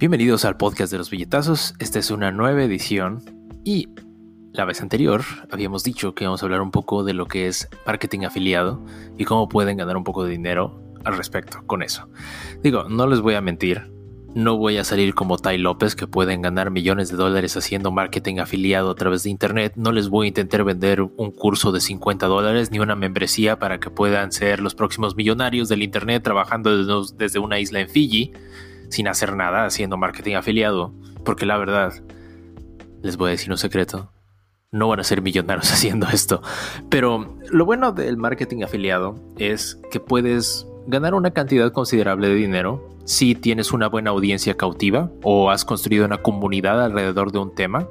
Bienvenidos al podcast de los billetazos. Esta es una nueva edición y la vez anterior habíamos dicho que vamos a hablar un poco de lo que es marketing afiliado y cómo pueden ganar un poco de dinero al respecto con eso. Digo, no les voy a mentir, no voy a salir como Tai López que pueden ganar millones de dólares haciendo marketing afiliado a través de internet. No les voy a intentar vender un curso de 50 dólares ni una membresía para que puedan ser los próximos millonarios del internet trabajando desde una isla en Fiji sin hacer nada haciendo marketing afiliado. Porque la verdad, les voy a decir un secreto. No van a ser millonarios haciendo esto. Pero lo bueno del marketing afiliado es que puedes ganar una cantidad considerable de dinero si tienes una buena audiencia cautiva o has construido una comunidad alrededor de un tema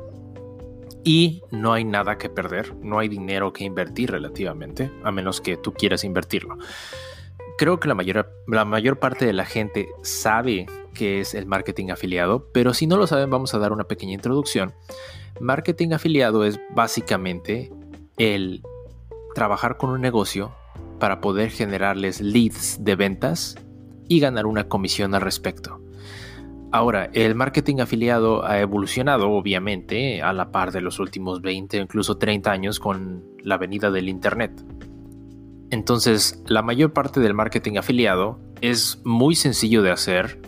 y no hay nada que perder, no hay dinero que invertir relativamente, a menos que tú quieras invertirlo. Creo que la mayor, la mayor parte de la gente sabe qué es el marketing afiliado, pero si no lo saben vamos a dar una pequeña introducción. Marketing afiliado es básicamente el trabajar con un negocio para poder generarles leads de ventas y ganar una comisión al respecto. Ahora, el marketing afiliado ha evolucionado obviamente a la par de los últimos 20 o incluso 30 años con la venida del Internet. Entonces, la mayor parte del marketing afiliado es muy sencillo de hacer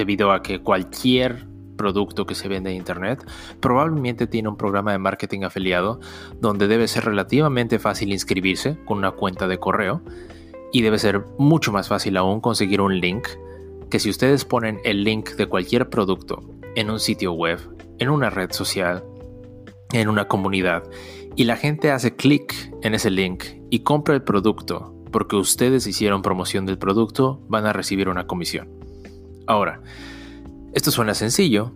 debido a que cualquier producto que se vende en Internet probablemente tiene un programa de marketing afiliado donde debe ser relativamente fácil inscribirse con una cuenta de correo y debe ser mucho más fácil aún conseguir un link que si ustedes ponen el link de cualquier producto en un sitio web, en una red social, en una comunidad y la gente hace clic en ese link y compra el producto porque ustedes hicieron promoción del producto, van a recibir una comisión. Ahora, esto suena sencillo.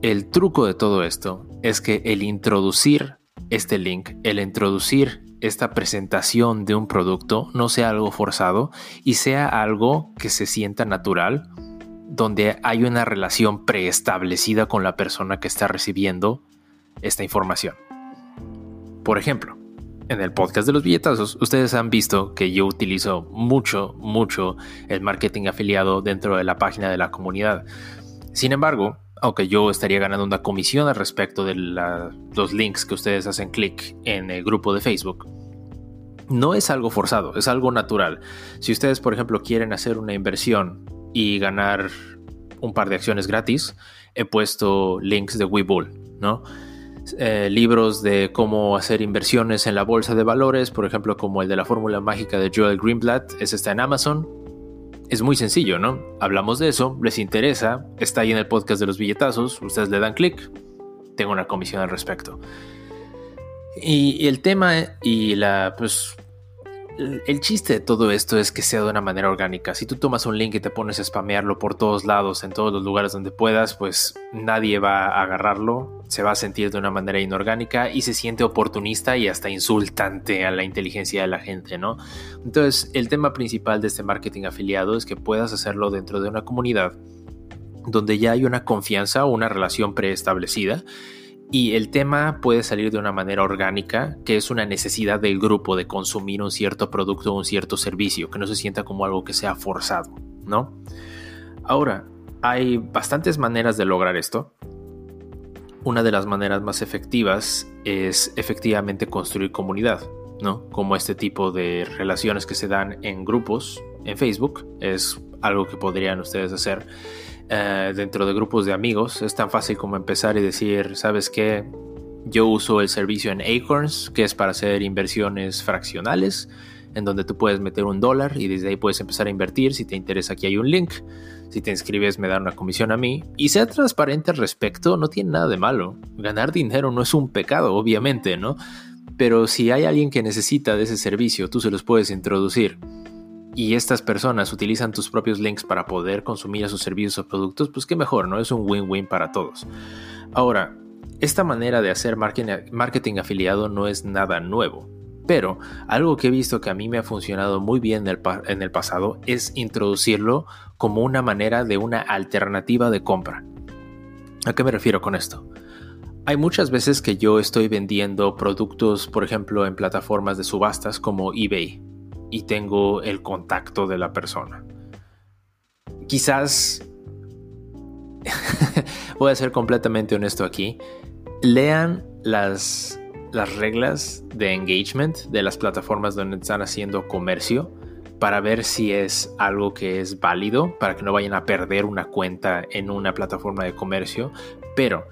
El truco de todo esto es que el introducir este link, el introducir esta presentación de un producto no sea algo forzado y sea algo que se sienta natural, donde hay una relación preestablecida con la persona que está recibiendo esta información. Por ejemplo, en el podcast de los billetazos, ustedes han visto que yo utilizo mucho, mucho el marketing afiliado dentro de la página de la comunidad. Sin embargo, aunque yo estaría ganando una comisión al respecto de los links que ustedes hacen clic en el grupo de Facebook, no es algo forzado, es algo natural. Si ustedes, por ejemplo, quieren hacer una inversión y ganar un par de acciones gratis, he puesto links de Webull, ¿no? Eh, libros de cómo hacer inversiones en la bolsa de valores, por ejemplo, como el de la fórmula mágica de Joel Greenblatt, ese está en Amazon. Es muy sencillo, ¿no? Hablamos de eso, les interesa, está ahí en el podcast de los billetazos, ustedes le dan clic, tengo una comisión al respecto. Y, el tema y la, pues, el chiste de todo esto es que sea de una manera orgánica. Si tú tomas un link y te pones a spamearlo por todos lados, en todos los lugares donde puedas, pues nadie va a agarrarlo, se va a sentir de una manera inorgánica y se siente oportunista y hasta insultante a la inteligencia de la gente, ¿no? Entonces, el tema principal de este marketing afiliado es que puedas hacerlo dentro de una comunidad donde ya hay una confianza o una relación preestablecida y el tema puede salir de una manera orgánica, que es una necesidad del grupo de consumir un cierto producto o un cierto servicio, que no se sienta como algo que sea forzado, ¿no? Ahora, hay bastantes maneras de lograr esto. Una de las maneras más efectivas es efectivamente construir comunidad, ¿no? Como este tipo de relaciones que se dan en grupos en Facebook, es algo que podrían ustedes hacer eh, dentro de grupos de amigos. Es tan fácil como empezar y decir, ¿sabes qué? Yo uso el servicio en Acorns, que es para hacer inversiones fraccionales, en donde tú puedes meter un dólar y desde ahí puedes empezar a invertir. Si te interesa, aquí hay un link. Si te inscribes, me dan una comisión a mí. Y sea transparente al respecto, no tiene nada de malo. Ganar dinero no es un pecado, obviamente, ¿no? Pero si hay alguien que necesita de ese servicio, tú se los puedes introducir y estas personas utilizan tus propios links para poder consumir esos servicios o productos, pues qué mejor, ¿no? Es un win-win para todos. Ahora, esta manera de hacer marketing afiliado no es nada nuevo. Pero algo que he visto que a mí me ha funcionado muy bien en el, pasado es introducirlo como una manera de una alternativa de compra. ¿A qué me refiero con esto? Hay muchas veces que yo estoy vendiendo productos, por ejemplo, en plataformas de subastas como eBay y tengo el contacto de la persona. Quizás voy a ser completamente honesto aquí. Lean las, las reglas de engagement de las plataformas donde están haciendo comercio para ver si es algo que es válido, para que no vayan a perder una cuenta en una plataforma de comercio. Pero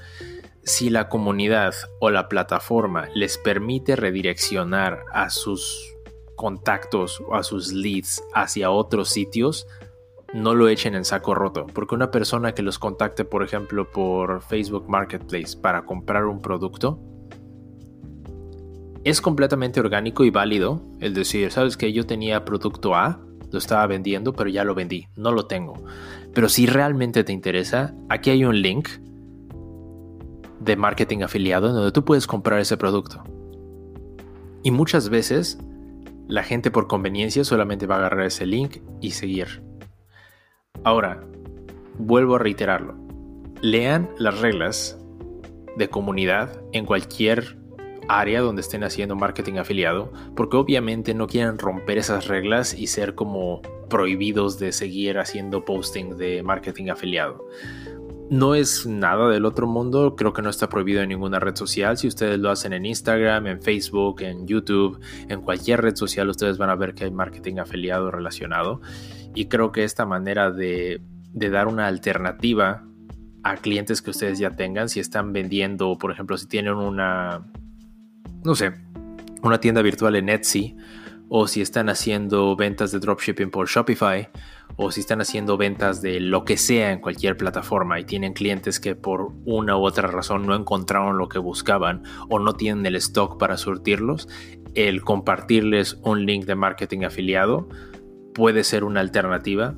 si la comunidad o la plataforma les permite redireccionar a sus contactos o a sus leads hacia otros sitios, no lo echen en saco roto, porque una persona que los contacte, por ejemplo, por Facebook Marketplace para comprar un producto, es completamente orgánico y válido el decir, sabes que yo tenía producto A, lo estaba vendiendo, pero ya lo vendí, no lo tengo. Pero si realmente te interesa, aquí hay un link de marketing afiliado en donde tú puedes comprar ese producto. Y muchas veces la gente por conveniencia solamente va a agarrar ese link y seguir. Ahora, vuelvo a reiterarlo. Lean las reglas de comunidad en cualquier área donde estén haciendo marketing afiliado, porque obviamente no quieren romper esas reglas y ser como prohibidos de seguir haciendo posting de marketing afiliado. No es nada del otro mundo, creo que no está prohibido en ninguna red social. Si ustedes lo hacen en Instagram, en Facebook, en YouTube, en cualquier red social, ustedes van a ver que hay marketing afiliado relacionado. Y creo que esta manera de, dar una alternativa a clientes que ustedes ya tengan, si están vendiendo, por ejemplo, si tienen una, no sé, una tienda virtual en Etsy, o si están haciendo ventas de dropshipping por Shopify, o si están haciendo ventas de lo que sea en cualquier plataforma y tienen clientes que por una u otra razón no encontraron lo que buscaban o no tienen el stock para surtirlos, el compartirles un link de marketing afiliado puede ser una alternativa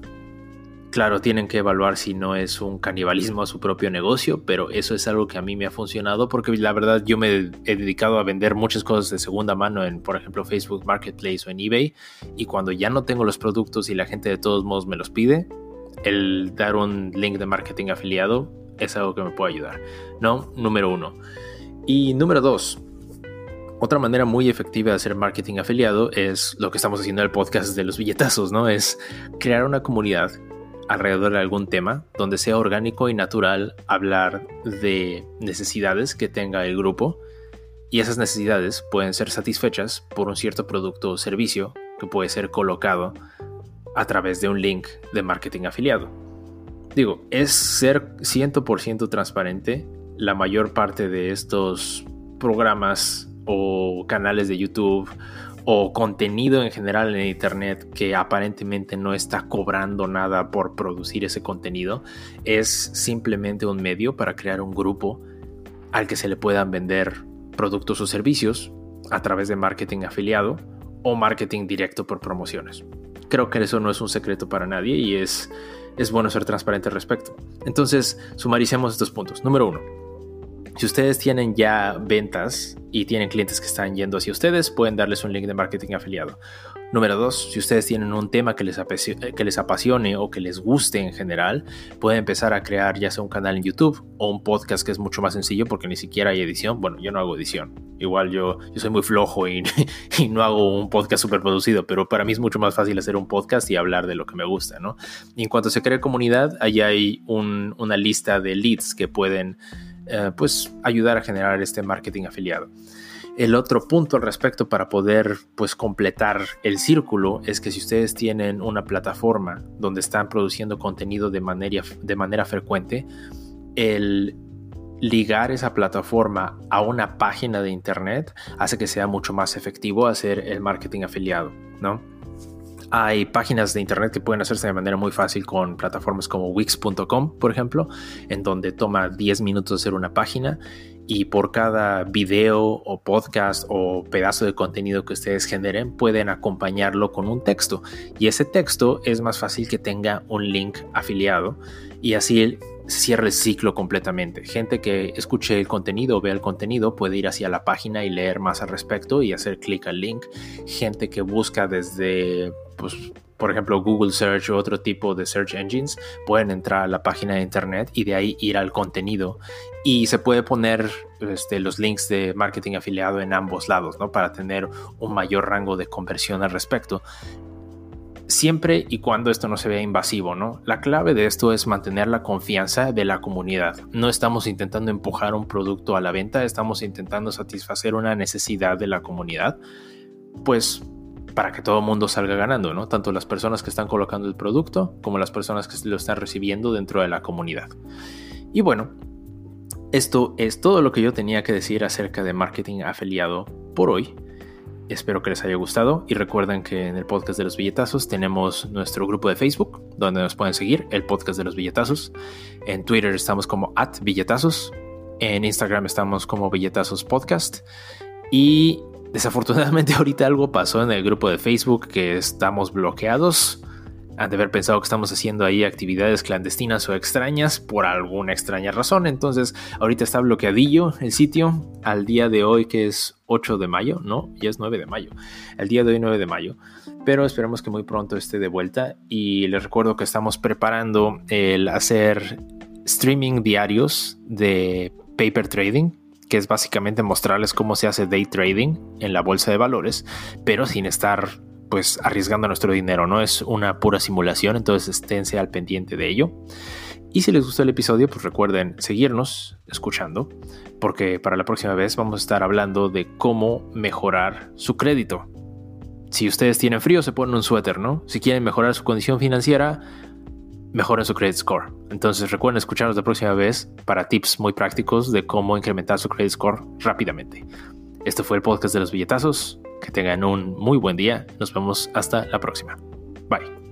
Claro, tienen que evaluar si no es un canibalismo a su propio negocio, pero eso es algo que a mí me ha funcionado porque la verdad yo me he dedicado a vender muchas cosas de segunda mano en, por ejemplo, Facebook Marketplace o en eBay y cuando ya no tengo los productos y la gente de todos modos me los pide, el dar un link de marketing afiliado es algo que me puede ayudar. No, número uno. Y número dos, otra manera muy efectiva de hacer marketing afiliado es lo que estamos haciendo en el podcast de los billetazos, ¿no? Es crear una comunidad alrededor de algún tema donde sea orgánico y natural hablar de necesidades que tenga el grupo y esas necesidades pueden ser satisfechas por un cierto producto o servicio que puede ser colocado a través de un link de marketing afiliado. Digo, es ser 100% transparente. La mayor parte de estos programas o canales de YouTube o contenido en general en Internet que aparentemente no está cobrando nada por producir ese contenido, es simplemente un medio para crear un grupo al que se le puedan vender productos o servicios a través de marketing afiliado o marketing directo por promociones. Creo que eso no es un secreto para nadie y es, es bueno ser transparente al respecto. Entonces, sumaricemos estos puntos. Número uno, si ustedes tienen ya ventas y tienen clientes que están yendo hacia ustedes, pueden darles un link de marketing afiliado. Número dos, si ustedes tienen un tema que les, que apasione o que les guste en general, pueden empezar a crear ya sea un canal en YouTube o un podcast que es mucho más sencillo porque ni siquiera hay edición. Bueno, yo no hago edición. Igual yo, yo soy muy flojo y, no hago un podcast súper producido, pero para mí es mucho más fácil hacer un podcast y hablar de lo que me gusta, ¿no? Y en cuanto se cree comunidad, ahí hay una lista de leads que pueden eh, pues ayudar a generar este marketing afiliado. El otro punto al respecto para poder pues completar el círculo es que si ustedes tienen una plataforma donde están produciendo contenido de manera, de manera frecuente, el ligar esa plataforma a una página de internet hace que sea mucho más efectivo hacer el marketing afiliado, ¿no? Hay páginas de internet que pueden hacerse de manera muy fácil con plataformas como Wix.com, por ejemplo, en donde toma 10 minutos hacer una página y por cada video o podcast o pedazo de contenido que ustedes generen pueden acompañarlo con un texto. Y ese texto es más fácil que tenga un link afiliado y así cierra el ciclo completamente. Gente que escuche el contenido vea el contenido puede ir hacia la página y leer más al respecto y hacer clic al link. Gente que busca desde pues, por ejemplo, Google Search o otro tipo de search engines, pueden entrar a la página de internet y de ahí ir al contenido. Y se puede poner este, los links de marketing afiliado en ambos lados, ¿no? Para tener un mayor rango de conversión al respecto. Siempre y cuando esto no se vea invasivo, ¿no? La clave de esto es mantener la confianza de la comunidad. No estamos intentando empujar un producto a la venta, estamos intentando satisfacer una necesidad de la comunidad, pues para que todo el mundo salga ganando, ¿no? Tanto las personas que están colocando el producto como las personas que lo están recibiendo dentro de la comunidad. Y bueno, esto es todo lo que yo tenía que decir acerca de marketing afiliado por hoy. Espero que les haya gustado y recuerden que en el podcast de los billetazos tenemos nuestro grupo de Facebook donde nos pueden seguir, el podcast de los billetazos. En Twitter estamos como at billetazos. En Instagram estamos como billetazos podcast. Y desafortunadamente ahorita algo pasó en el grupo de Facebook que estamos bloqueados de haber pensado que estamos haciendo ahí actividades clandestinas o extrañas por alguna extraña razón. Entonces, ahorita está bloqueadillo el sitio al día de hoy, que es 8 de mayo, ¿no? Ya es 9 de mayo. El día de hoy, 9 de mayo. Pero esperemos que muy pronto esté de vuelta. Y les recuerdo que estamos preparando el hacer streaming diarios de paper trading que es básicamente mostrarles cómo se hace day trading en la bolsa de valores, pero sin estar pues arriesgando nuestro dinero, no es una pura simulación, entonces esténse al pendiente de ello. Y si les gustó el episodio, pues recuerden seguirnos escuchando, porque para la próxima vez vamos a estar hablando de cómo mejorar su crédito. Si ustedes tienen frío, se ponen un suéter, ¿no? Si quieren mejorar su condición financiera, mejoren su credit score. Entonces recuerden escucharnos la próxima vez para tips muy prácticos de cómo incrementar su credit score rápidamente. Este fue el podcast de los billetazos. Que tengan un muy buen día. Nos vemos hasta la próxima. Bye.